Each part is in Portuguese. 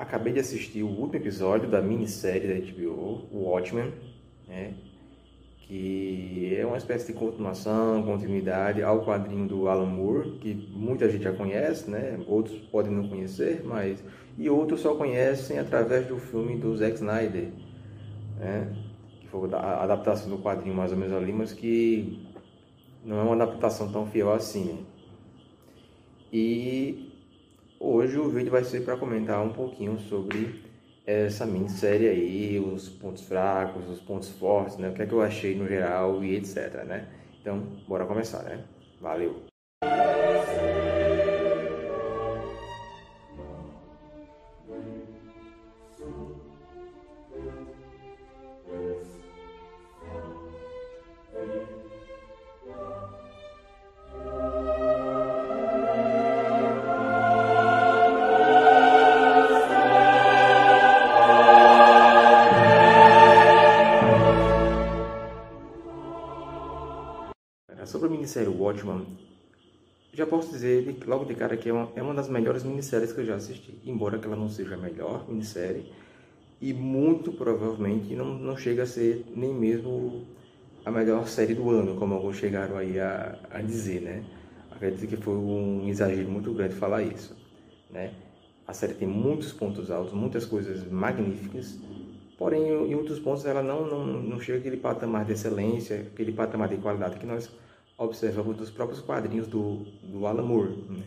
acabei de assistir o último episódio da minissérie da HBO, Watchmen, né? que é uma espécie de continuação, continuidade ao quadrinho do Alan Moore, que muita gente já conhece, né? outros podem não conhecer, mas e outros só conhecem através do filme do Zack Snyder, né? que foi a adaptação do quadrinho mais ou menos ali, mas que não é uma adaptação tão fiel assim. Né? E hoje o vídeo vai ser para comentar um pouquinho sobre essa minissérie aí, os pontos fracos, os pontos fortes, né? O que é que eu achei no geral e etc, né? Então, bora começar, né? Valeu! Logo de cara que é uma, é uma das melhores minisséries que eu já assisti, embora ela não seja a melhor minissérie e muito provavelmente não, não chega a ser nem mesmo a melhor série do ano, como alguns chegaram aí a, a dizer, né? Acredito que foi um exagero muito grande falar isso, né? A série tem muitos pontos altos, muitas coisas magníficas, porém em outros pontos ela não, não, não chega aquele patamar de excelência, aquele patamar de qualidade que nós observamos dos próprios quadrinhos do, do Alan Moore. Né?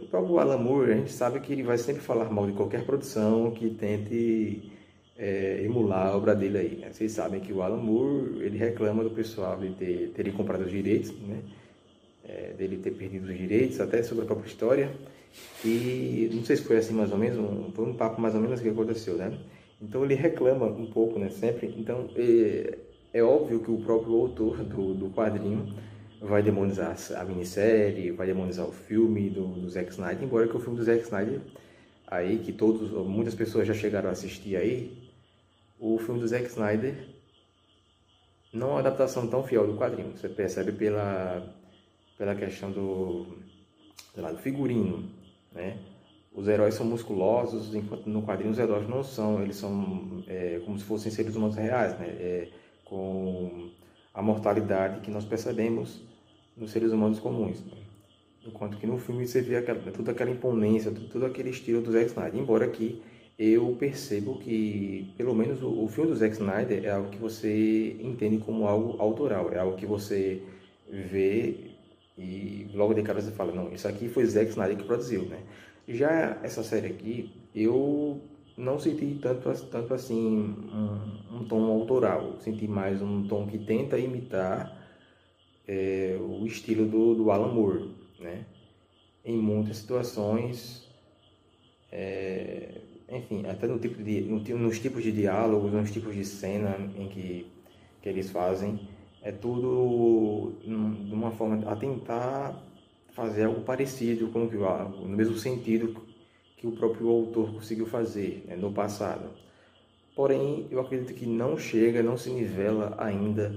O próprio Alan Moore, a gente sabe que ele vai sempre falar mal de qualquer produção que tente é, emular a obra dele aí. Né? Vocês sabem que o Alan Moore, ele reclama do pessoal de ter, terem comprado os direitos, né? É, dele ter perdido os direitos, até sobre a própria história. E não sei se foi assim mais ou menos, um, foi um papo mais ou menos que aconteceu, né? Então ele reclama um pouco, né? Sempre. Então é, é óbvio que o próprio autor do, do quadrinho vai demonizar a minissérie, vai demonizar o filme do, do Zack Snyder, embora que o filme do Zack Snyder, aí que todos, muitas pessoas já chegaram a assistir aí, o filme do Zack Snyder não é uma adaptação tão fiel do quadrinho. Você percebe pela, pela questão do, lá, do figurino, né? Os heróis são musculosos, enquanto no quadrinho os heróis não são, eles são é, como se fossem seres humanos reais, né? É, com a mortalidade que nós percebemos nos seres humanos comuns. Né? Enquanto que no filme você vê aquela, toda aquela imponência, todo aquele estilo do Zack Snyder. Embora que eu percebo que, pelo menos, o, o filme do Zack Snyder é algo que você entende como algo autoral, é algo que você vê e logo de cara você fala, não, isso aqui foi Zack Snyder que produziu, né? Já essa série aqui, eu não senti tanto, tanto assim um, um, tom autoral, senti mais um tom que tenta imitar é, o estilo do, do Alan Moore, né? Em muitas situações, é, enfim, até no tipo de, no, nos tipos de diálogos, nos tipos de cena em que, que eles fazem, é tudo de uma forma a tentar fazer algo parecido com o no mesmo sentido que o próprio autor conseguiu fazer né, no passado. Porém, eu acredito que não chega, não se nivela ainda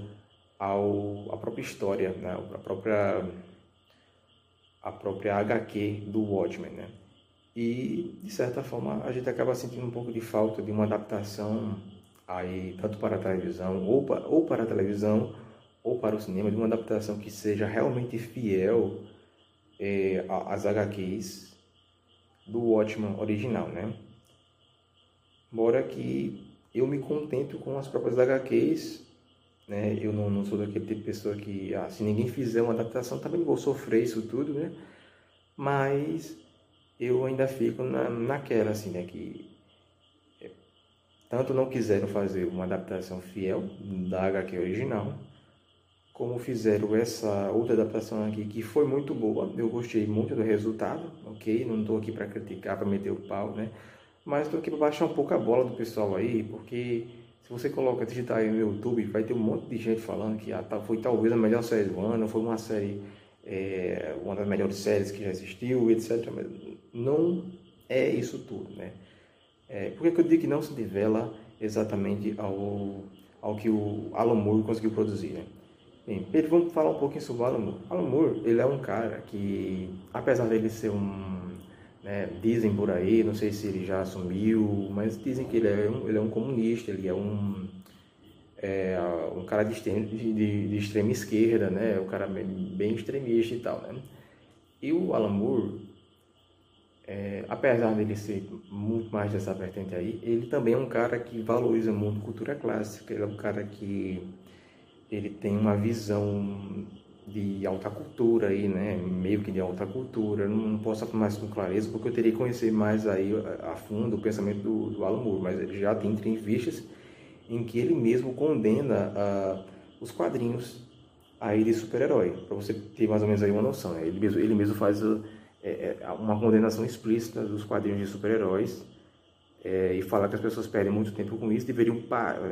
ao, à própria história, né, a própria a própria HQ do Watchmen, né? E de certa forma a gente acaba sentindo um pouco de falta de uma adaptação aí tanto para a televisão ou para, ou para a televisão ou para o cinema de uma adaptação que seja realmente fiel eh, às HQs do Watchman original, né? Embora que eu me contento com as próprias HQs, né? Eu não, não sou daquele tipo de pessoa que, ah, se ninguém fizer uma adaptação, também vou sofrer isso tudo, né? Mas eu ainda fico na, naquela, assim, né? Que é, tanto não quiseram fazer uma adaptação fiel da HQ original, como fizeram essa outra adaptação aqui, que foi muito boa. Eu gostei muito do resultado, ok? Não estou aqui para criticar, para meter o pau, né? Mas estou aqui para baixar um pouco a bola do pessoal aí, porque se você coloca, digitar aí no YouTube, vai ter um monte de gente falando que ah, foi talvez a melhor série do ano, foi uma série, é, uma das melhores séries que já existiu, etc. Mas não é isso tudo, né? É, por que eu digo que não se nivela exatamente ao, ao que o Alan Moore conseguiu produzir, né? Bem, Pedro, vamos falar um pouquinho sobre o Alan Moore. Alan Moore, ele é um cara que, apesar dele ser um, né, dizem por aí, não sei se ele já assumiu, mas dizem que ele é um, ele é um comunista, ele é um, é, um cara de, de, de, extrema esquerda, né, um cara bem extremista e tal, né. E o Alan Moore, é, apesar dele ser muito mais dessa vertente aí, ele também é um cara que valoriza muito cultura clássica, ele é um cara que ele tem uma visão de alta cultura aí, né? Meio que de alta cultura. Não, não posso afirmar isso com clareza porque eu teria que conhecer mais aí a fundo o pensamento do, do Alan Moore, mas ele já tem entrevistas em que ele mesmo condena os quadrinhos aí de super-herói, para você ter mais ou menos aí uma noção. Né? Ele, mesmo, ele mesmo faz uh, é, uma condenação explícita dos quadrinhos de super-heróis é, e fala que as pessoas perdem muito tempo com isso, deveriam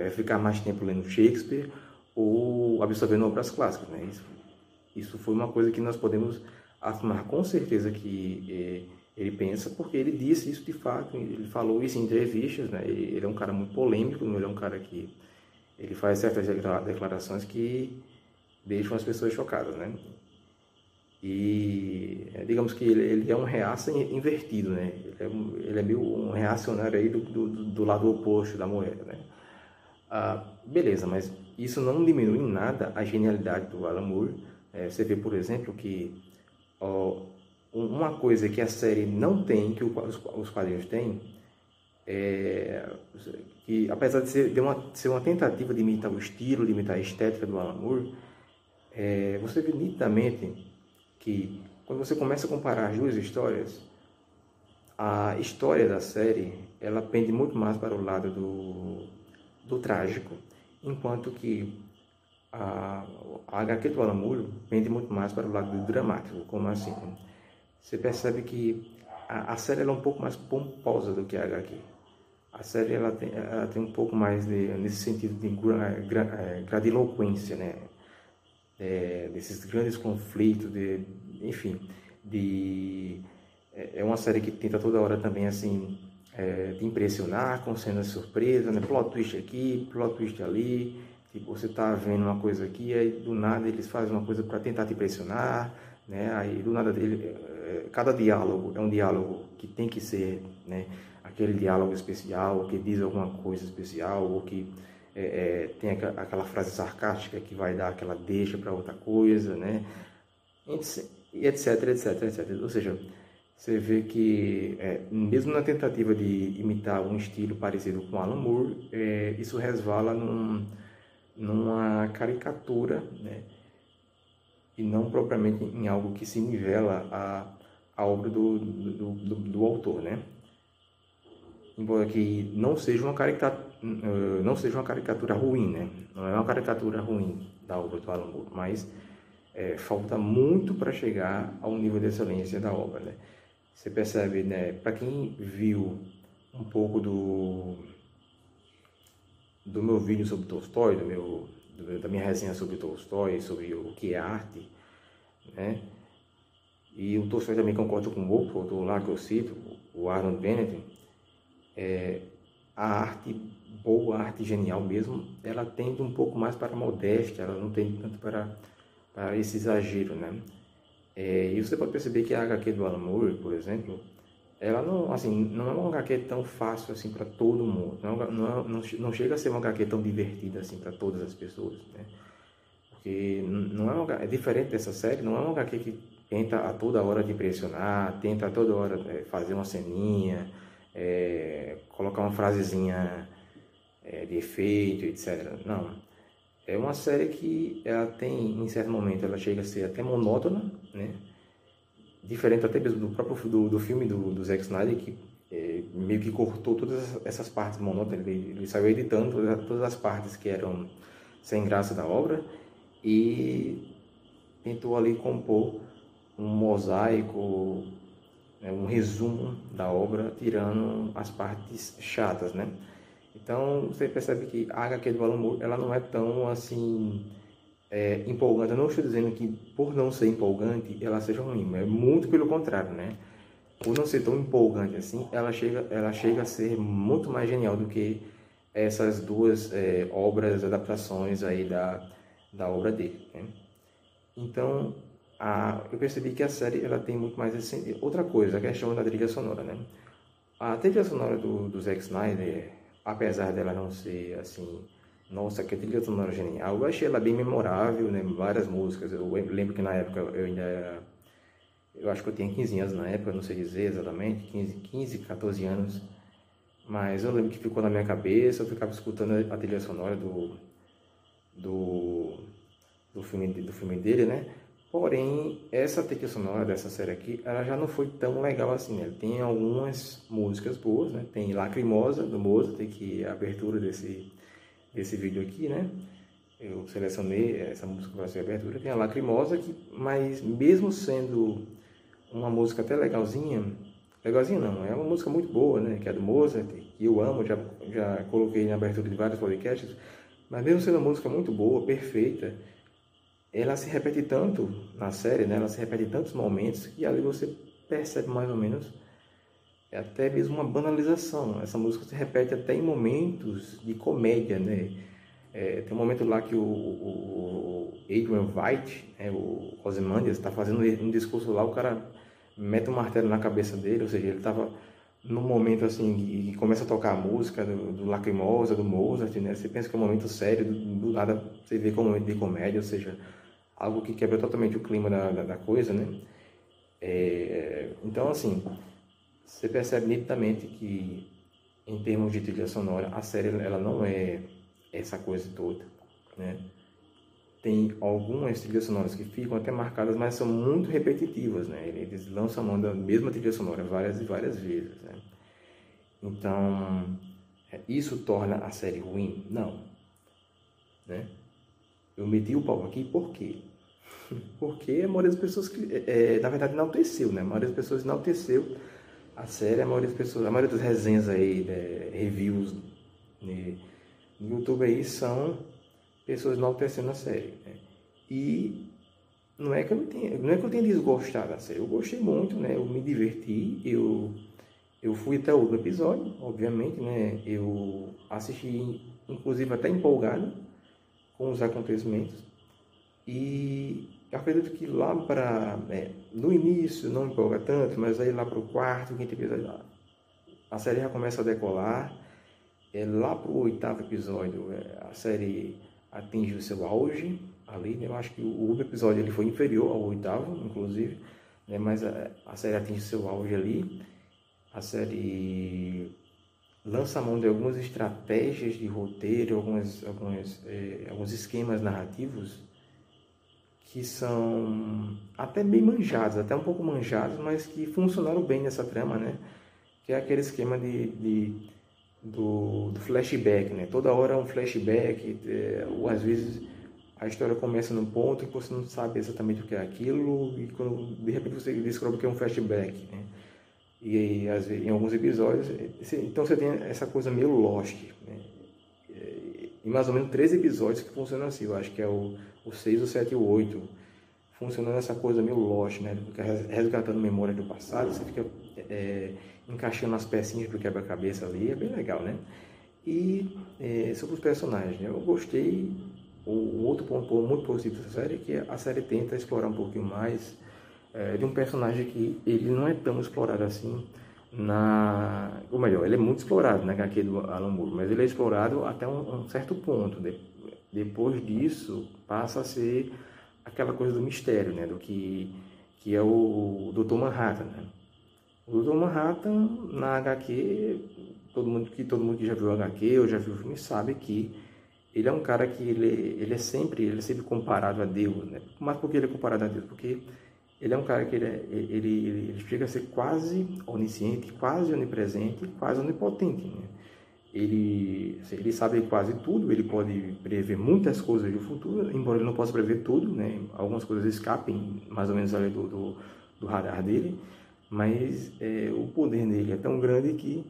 é, ficar mais tempo lendo Shakespeare ou absorvendo obras clássicas. Né? Isso, isso foi uma coisa que nós podemos afirmar com certeza que é, ele pensa, porque ele disse isso de fato, ele falou isso em entrevistas, né? ele é um cara muito polêmico, ele é um cara que ele faz certas declarações que deixam as pessoas chocadas, né? E é, digamos que ele, ele, é um reaça invertido, né? Ele é, ele é meio um reacionário aí do, do, do lado oposto da moeda, né? Ah, beleza, mas isso não diminui em nada a genialidade do Alan Moore. É, você vê, por exemplo, que ó, uma coisa que a série não tem, que os quadrinhos têm, é, que apesar de ser, de uma, ser uma tentativa de imitar o estilo, de imitar a estética do Alan Moore, é, você vê nitidamente que quando você começa a comparar as duas histórias, a história da série ela pende muito mais para o lado do, do trágico, enquanto que a, a HQ do Alamuro pende muito mais para o lado do dramático, como assim? Você percebe que a, a série é um pouco mais pomposa do que a HQ. A série ela tem, ela tem um pouco mais de, nesse sentido de gra, gra, é, gradiloquência, né? É, desses grandes conflitos, de, enfim, de é, é uma série que tenta toda hora também assim é, te impressionar com cenas surpresas, né? plot twist aqui, plot twist ali. Tipo, você tá vendo uma coisa aqui, aí do nada eles fazem uma coisa para tentar te impressionar, né? Aí do nada ele, é, cada diálogo é um diálogo que tem que ser, né? Aquele diálogo especial, que diz alguma coisa especial, ou que é, é, tem aquela frase sarcástica que vai dar aquela deixa para outra coisa, né? E etc, etc, etc. Ou seja, você vê que, é, mesmo na tentativa de imitar um estilo parecido com Alan Moore, é, isso resvala num, numa caricatura, né? e não propriamente em algo que se nivela a, a obra do, do, do, do autor, né? Embora que não seja uma caricatura, eh, não seja uma caricatura ruim, né? Não é uma caricatura ruim da obra do Alan Moore, mas é, falta muito para chegar ao nível de excelência da obra, né? Você percebe, né? Para quem viu um pouco do do meu vídeo sobre Tolstói, do meu da minha resenha sobre Tolstói, sobre o que é arte, né? E o Tolstói também concorda com o outro autor lá que eu cito, o Arnold Bennett, é, a arte boa, a arte genial mesmo, ela tende um pouco mais para a modéstia, ela não tem tanto para, para esse exagero, né? É, e você pode perceber que a HQ do Alan Moore, por exemplo, ela não, assim, não é uma HQ tão fácil assim para todo mundo. Não, é não, não, não, chega a ser uma HQ tão divertida assim para todas as pessoas, né? Porque não é, uma, é diferente dessa série, não é uma HQ que tenta a toda hora te impressionar, tenta a toda hora é, fazer uma ceninha, é, colocar uma frasezinha é, de efeito, etc. Não. É uma série que ela tem, em certo momento, ela chega a ser até monótona, né? Diferente até mesmo do próprio do, do filme do, do Zack Snyder, que é, meio que cortou todas essas partes monótonas, ele, ele saiu editando todas, as partes que eram sem graça da obra e tentou ali compor um mosaico, né, um resumo da obra, tirando as partes chatas, né? Então você percebe que a HQ do Alan Moore, ela não é tão assim é, empolgante. Eu não estou dizendo que por não ser empolgante ela seja ruim, mas é muito pelo contrário, né? Por não ser tão empolgante assim, ela chega, ela chega a ser muito mais genial do que essas duas é, obras, adaptações aí da, da obra dele. Né? Então, a, eu percebi que a série ela tem muito mais esse, outra coisa, a questão da trilha sonora, né? A trilha sonora do, do Zack Snyder, apesar dela não ser assim, nossa, que trilha sonora genial, eu achei ela bem memorável, né? Várias músicas. Eu lembro que na época eu ainda era, eu acho que eu tinha 15 anos na época, não sei dizer exatamente, 15, 15 14 anos. Mas eu lembro que ficou na minha cabeça, eu ficava escutando a trilha sonora do, do, do, filme, do filme dele, né? Porém, essa trilha sonora dessa série aqui, ela já não foi tão legal assim, né? Tem algumas músicas boas, né? Tem Lacrimosa, do Mozart, que é a abertura desse, desse vídeo aqui, né? Eu selecionei essa música para ser abertura. Tem a Lacrimosa, que, mas mesmo sendo uma música até legalzinha, legalzinha não, é uma música muito boa, né? Que é do Mozart, que eu amo, já, já coloquei na abertura de vários podcasts, mas mesmo sendo uma música muito boa, perfeita, ela se repete tanto na série, né? Ela se repete em tantos momentos que ali você percebe mais ou menos é até mesmo uma banalização. Essa música se repete até em momentos de comédia, né? É, tem um momento lá que o, o, o Adrian White, né, o Ozymandias, está fazendo um discurso lá, o cara mete um martelo na cabeça dele, ou seja, ele estava num momento assim, e começa a tocar a música do, do Lacrimosa, do Mozart, né? Você pensa que é um momento sério, do, do nada você vê como um momento de comédia, ou seja, algo que quebra totalmente o clima da, da, da coisa, né? É, então, assim, você percebe nitidamente que, em termos de trilha sonora, a série ela não é essa coisa toda, né? Tem algumas trilhas sonoras que ficam até marcadas, mas são muito repetitivas, né? Eles lançam a mão da mesma trilha sonora várias e várias vezes, né? Então, isso torna a série ruim? Não, né? Eu meti o pau aqui por quê? Porque a maioria das pessoas, é, é, na verdade, enalteceu, né? A maioria das pessoas enalteceu a série, a maioria das pessoas, a maioria das resenhas aí, né, reviews né, no YouTube aí são pessoas enaltecendo a série. Né? E não é que eu tenha, não é que eu tenha desgostado da série, eu gostei muito, né? Eu me diverti, eu eu fui até o último episódio, obviamente, né? Eu assisti, inclusive até empolgado com os acontecimentos. E acredito que lá para. É, no início não empolga tanto, mas aí lá para o quarto, quinto episódio, a série já começa a decolar. É, lá para o oitavo episódio, é, a série atinge o seu auge ali. Né? Eu acho que o último episódio ele foi inferior ao oitavo, inclusive, né? mas a, a série atinge o seu auge ali. A série lança mão de algumas estratégias de roteiro, algumas, algumas, é, alguns esquemas narrativos que são até bem manjados, até um pouco manjados, mas que funcionaram bem nessa trama, né? Que é aquele esquema de, de do, do, flashback, né? Toda hora é um flashback, é, ou às vezes a história começa num ponto que você não sabe exatamente o que é aquilo e quando de repente você descobre que é um flashback, né? E às vezes, em alguns episódios, então você tem essa coisa meio Lost, né? Em mais ou menos três episódios que funcionam assim, eu acho que é o, o 6, o 7 e o 8. Funcionando essa coisa meio Lost, né? Resgatando memória do passado, você fica é, encaixando as pecinhas do quebra-cabeça ali, é bem legal, né? E é, sobre os personagens, né? eu gostei. O, o outro ponto muito positivo dessa série é que a série tenta explorar um pouquinho mais é, de um personagem que ele não é tão explorado assim na ou melhor ele é muito explorado na HQ do Alan Moore mas ele é explorado até um, um, certo ponto de, depois disso passa a ser aquela coisa do mistério né do que que é o Dr. Manhattan né? O Dr. Manhattan na HQ todo mundo que todo mundo que já viu HQ ou já viu o filme sabe que ele é um cara que ele, ele é sempre ele é sempre comparado a Deus né mas por que ele é comparado a Deus porque ele é um cara que ele, é, ele, ele, ele chega a ser quase onisciente, quase onipresente, quase onipotente. Né? Ele, assim, ele sabe quase tudo, ele pode prever muitas coisas do futuro, embora ele não possa prever tudo, né? algumas coisas escapem mais ou menos ali do, do, do radar dele, mas é, o poder dele é tão grande que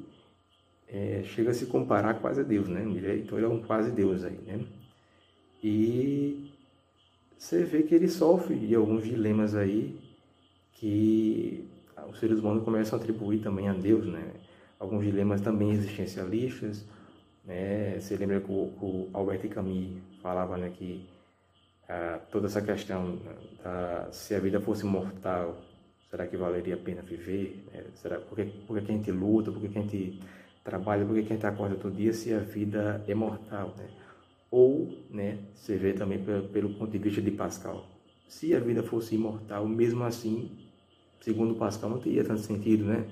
é, chega a se comparar quase a Deus, né? Ele, então ele é um quase Deus aí, né? E você vê que ele sofre de alguns dilemas aí que os seres humanos começam a atribuir também a Deus, né? Alguns dilemas também existencialistas, né? Você lembra que o, o Albert Camus falava, né, que ah, toda essa questão da se a vida fosse mortal, será que valeria a pena viver? É, será, por, que, por que a gente luta? Por que a gente trabalha? Por que a gente acorda todo dia se a vida é mortal? Né? Ou, né, você vê também pelo, pelo ponto de vista de Pascal, se a vida fosse imortal, mesmo assim, segundo Pascal, não teria tanto sentido, né?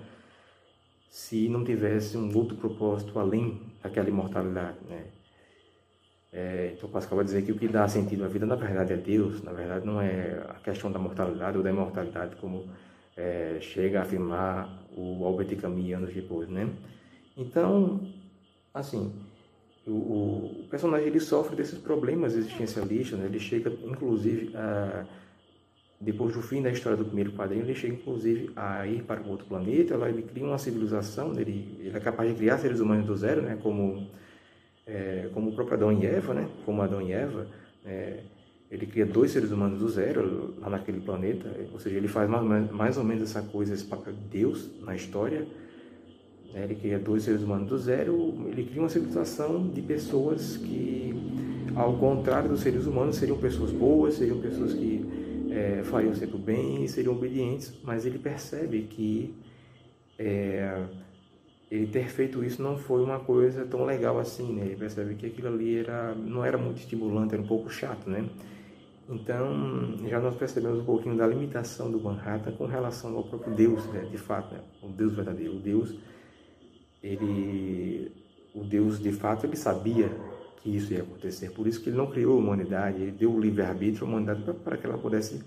Se não tivesse um outro propósito além daquela imortalidade, né? É, então Pascal vai dizer que o que dá sentido à vida, na verdade, é Deus, na verdade não é a questão da mortalidade ou da imortalidade, como é, chega a afirmar o Albert Camus anos depois, né? Então, assim, o, o, personagem ele sofre desses problemas existencialistas, né? ele chega inclusive a, depois do fim da história do primeiro quadrinho, ele chega inclusive a ir para um outro planeta, lá ele cria uma civilização, né? ele, ele é capaz de criar seres humanos do zero, né? como, é, como o próprio Adão e Eva, né? como Adão e Eva, é, ele cria dois seres humanos do zero lá naquele planeta, ou seja, ele faz mais, mais ou menos essa coisa, esse papel de Deus na história, né? Ele cria dois seres humanos do zero, ele cria uma civilização de pessoas que, ao contrário dos seres humanos, seriam pessoas boas, seriam pessoas que é, fariam sempre o bem, seriam obedientes, mas ele percebe que é, ele ter feito isso não foi uma coisa tão legal assim, né? Ele percebe que aquilo ali era, não era muito estimulante, era um pouco chato, né? Então, já nós percebemos um pouquinho da limitação do Manhattan com relação ao próprio Deus, né? de fato, né? o Deus verdadeiro, o Deus ele, o Deus de fato, ele sabia que isso ia acontecer. Por isso que ele não criou a humanidade, ele deu o livre-arbítrio à humanidade para que ela pudesse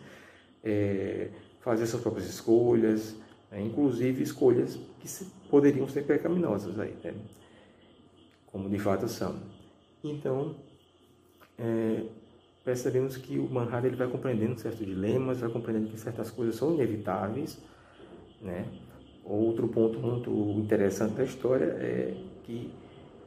é, fazer suas próprias escolhas, né? inclusive escolhas que poderiam ser pecaminosas aí, né? como de fato são. Então, é, percebemos que o Manhattan ele vai compreendendo certos dilemas, vai compreendendo que certas coisas são inevitáveis, né? Outro ponto muito interessante da história é que,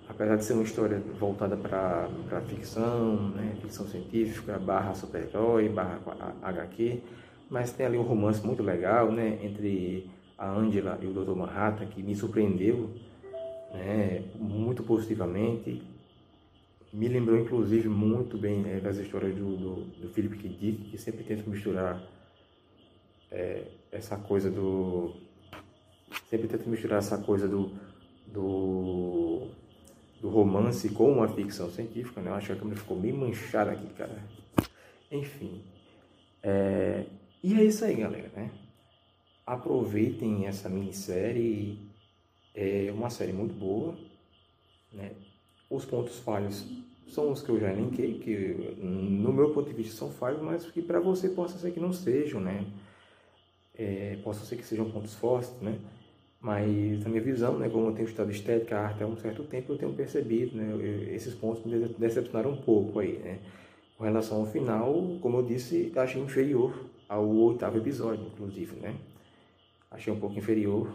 apesar de ser uma história voltada para a ficção, né, ficção científica, barra super-herói, barra HQ, mas tem ali um romance muito legal né, entre a Angela e o Dr. Manhattan, que me surpreendeu né, muito positivamente. Me lembrou, inclusive, muito bem é, das histórias do, do, do Philip K. Dick, que sempre tenta misturar é, essa coisa do sempre tento misturar essa coisa do, do, do romance com uma ficção científica, né? Eu acho que a câmera ficou bem manchada aqui, cara. Enfim. É, e é isso aí, galera, né? Aproveitem essa minissérie. É uma série muito boa, né? Os pontos falhos são os que eu já elenquei, que no meu ponto de vista são falhos, mas que para você possa ser que não sejam, né? É, possa ser que sejam pontos fortes, né? Mas, na minha visão, né, como eu tenho estudado estética, arte há um certo tempo, eu tenho percebido, né, esses pontos me decepcionaram um pouco aí, né. Com relação ao final, como eu disse, achei inferior ao oitavo episódio, inclusive, né. Achei um pouco inferior,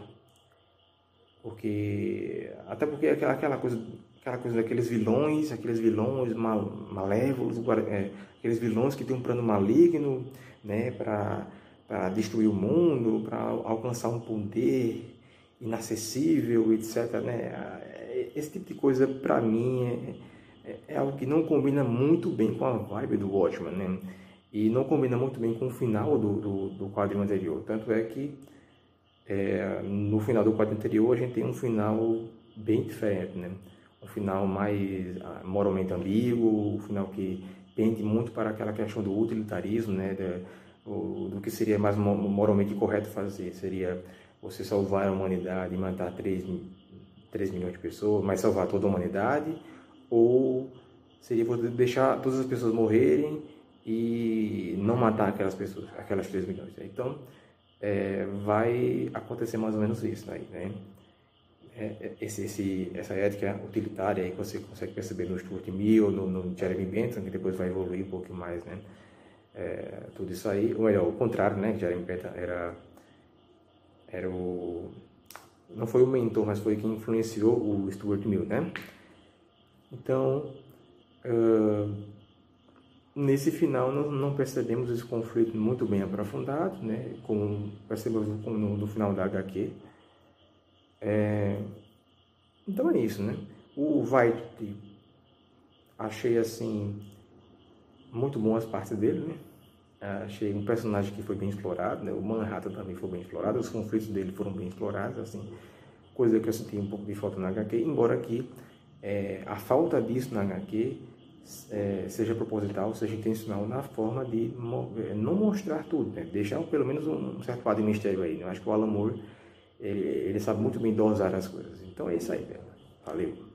porque, até porque aquela, aquela coisa aquela coisa daqueles vilões, aqueles vilões mal, malévolos, é, aqueles vilões que têm um plano maligno, né, para destruir o mundo, para alcançar um poder inacessível, etc. Né? Esse tipo de coisa, para mim, é, é, é, algo que não combina muito bem com a vibe do Watchman, né? E não combina muito bem com o final do, do, do quadrinho anterior. Tanto é que é, no final do quadro anterior a gente tem um final bem diferente, né? Um final mais ah, moralmente ambíguo, um final que pende muito para aquela questão do utilitarismo, né? Do, do que seria mais moralmente correto fazer. Seria você salvar a humanidade e matar 3, 3 milhões de pessoas, mas salvar toda a humanidade, ou seria você deixar todas as pessoas morrerem e não matar aquelas pessoas, aquelas 3 milhões. Então, é, vai acontecer mais ou menos isso aí, né? É, é, esse, esse, essa ética utilitária aí que você consegue perceber no Stuart Mill, no, no Jeremy Bentham, que depois vai evoluir um pouco mais, né? É, tudo isso aí, ou melhor, o contrário, né? Jeremy Bentham era era o não foi o mentor, mas foi quem influenciou o Stuart Mill, né? Então, uh, nesse final não, não, percebemos esse conflito muito bem aprofundado, né? Como percebemos no, no final da HQ. É, então é isso, né? O White achei assim muito bom as partes dele, né? Achei um personagem que foi bem explorado, né? O Manhattan também foi bem explorado, os conflitos dele foram bem explorados, assim, coisa que eu senti um pouco de falta na HQ, embora aqui é, a falta disso na HQ é, seja proposital, seja intencional na forma de é, não mostrar tudo, né? deixar pelo menos um, certo quadro de mistério aí. Né? Eu acho que o Alan Moore, ele, ele, sabe muito bem dosar as coisas. Então é isso aí, velho. Valeu.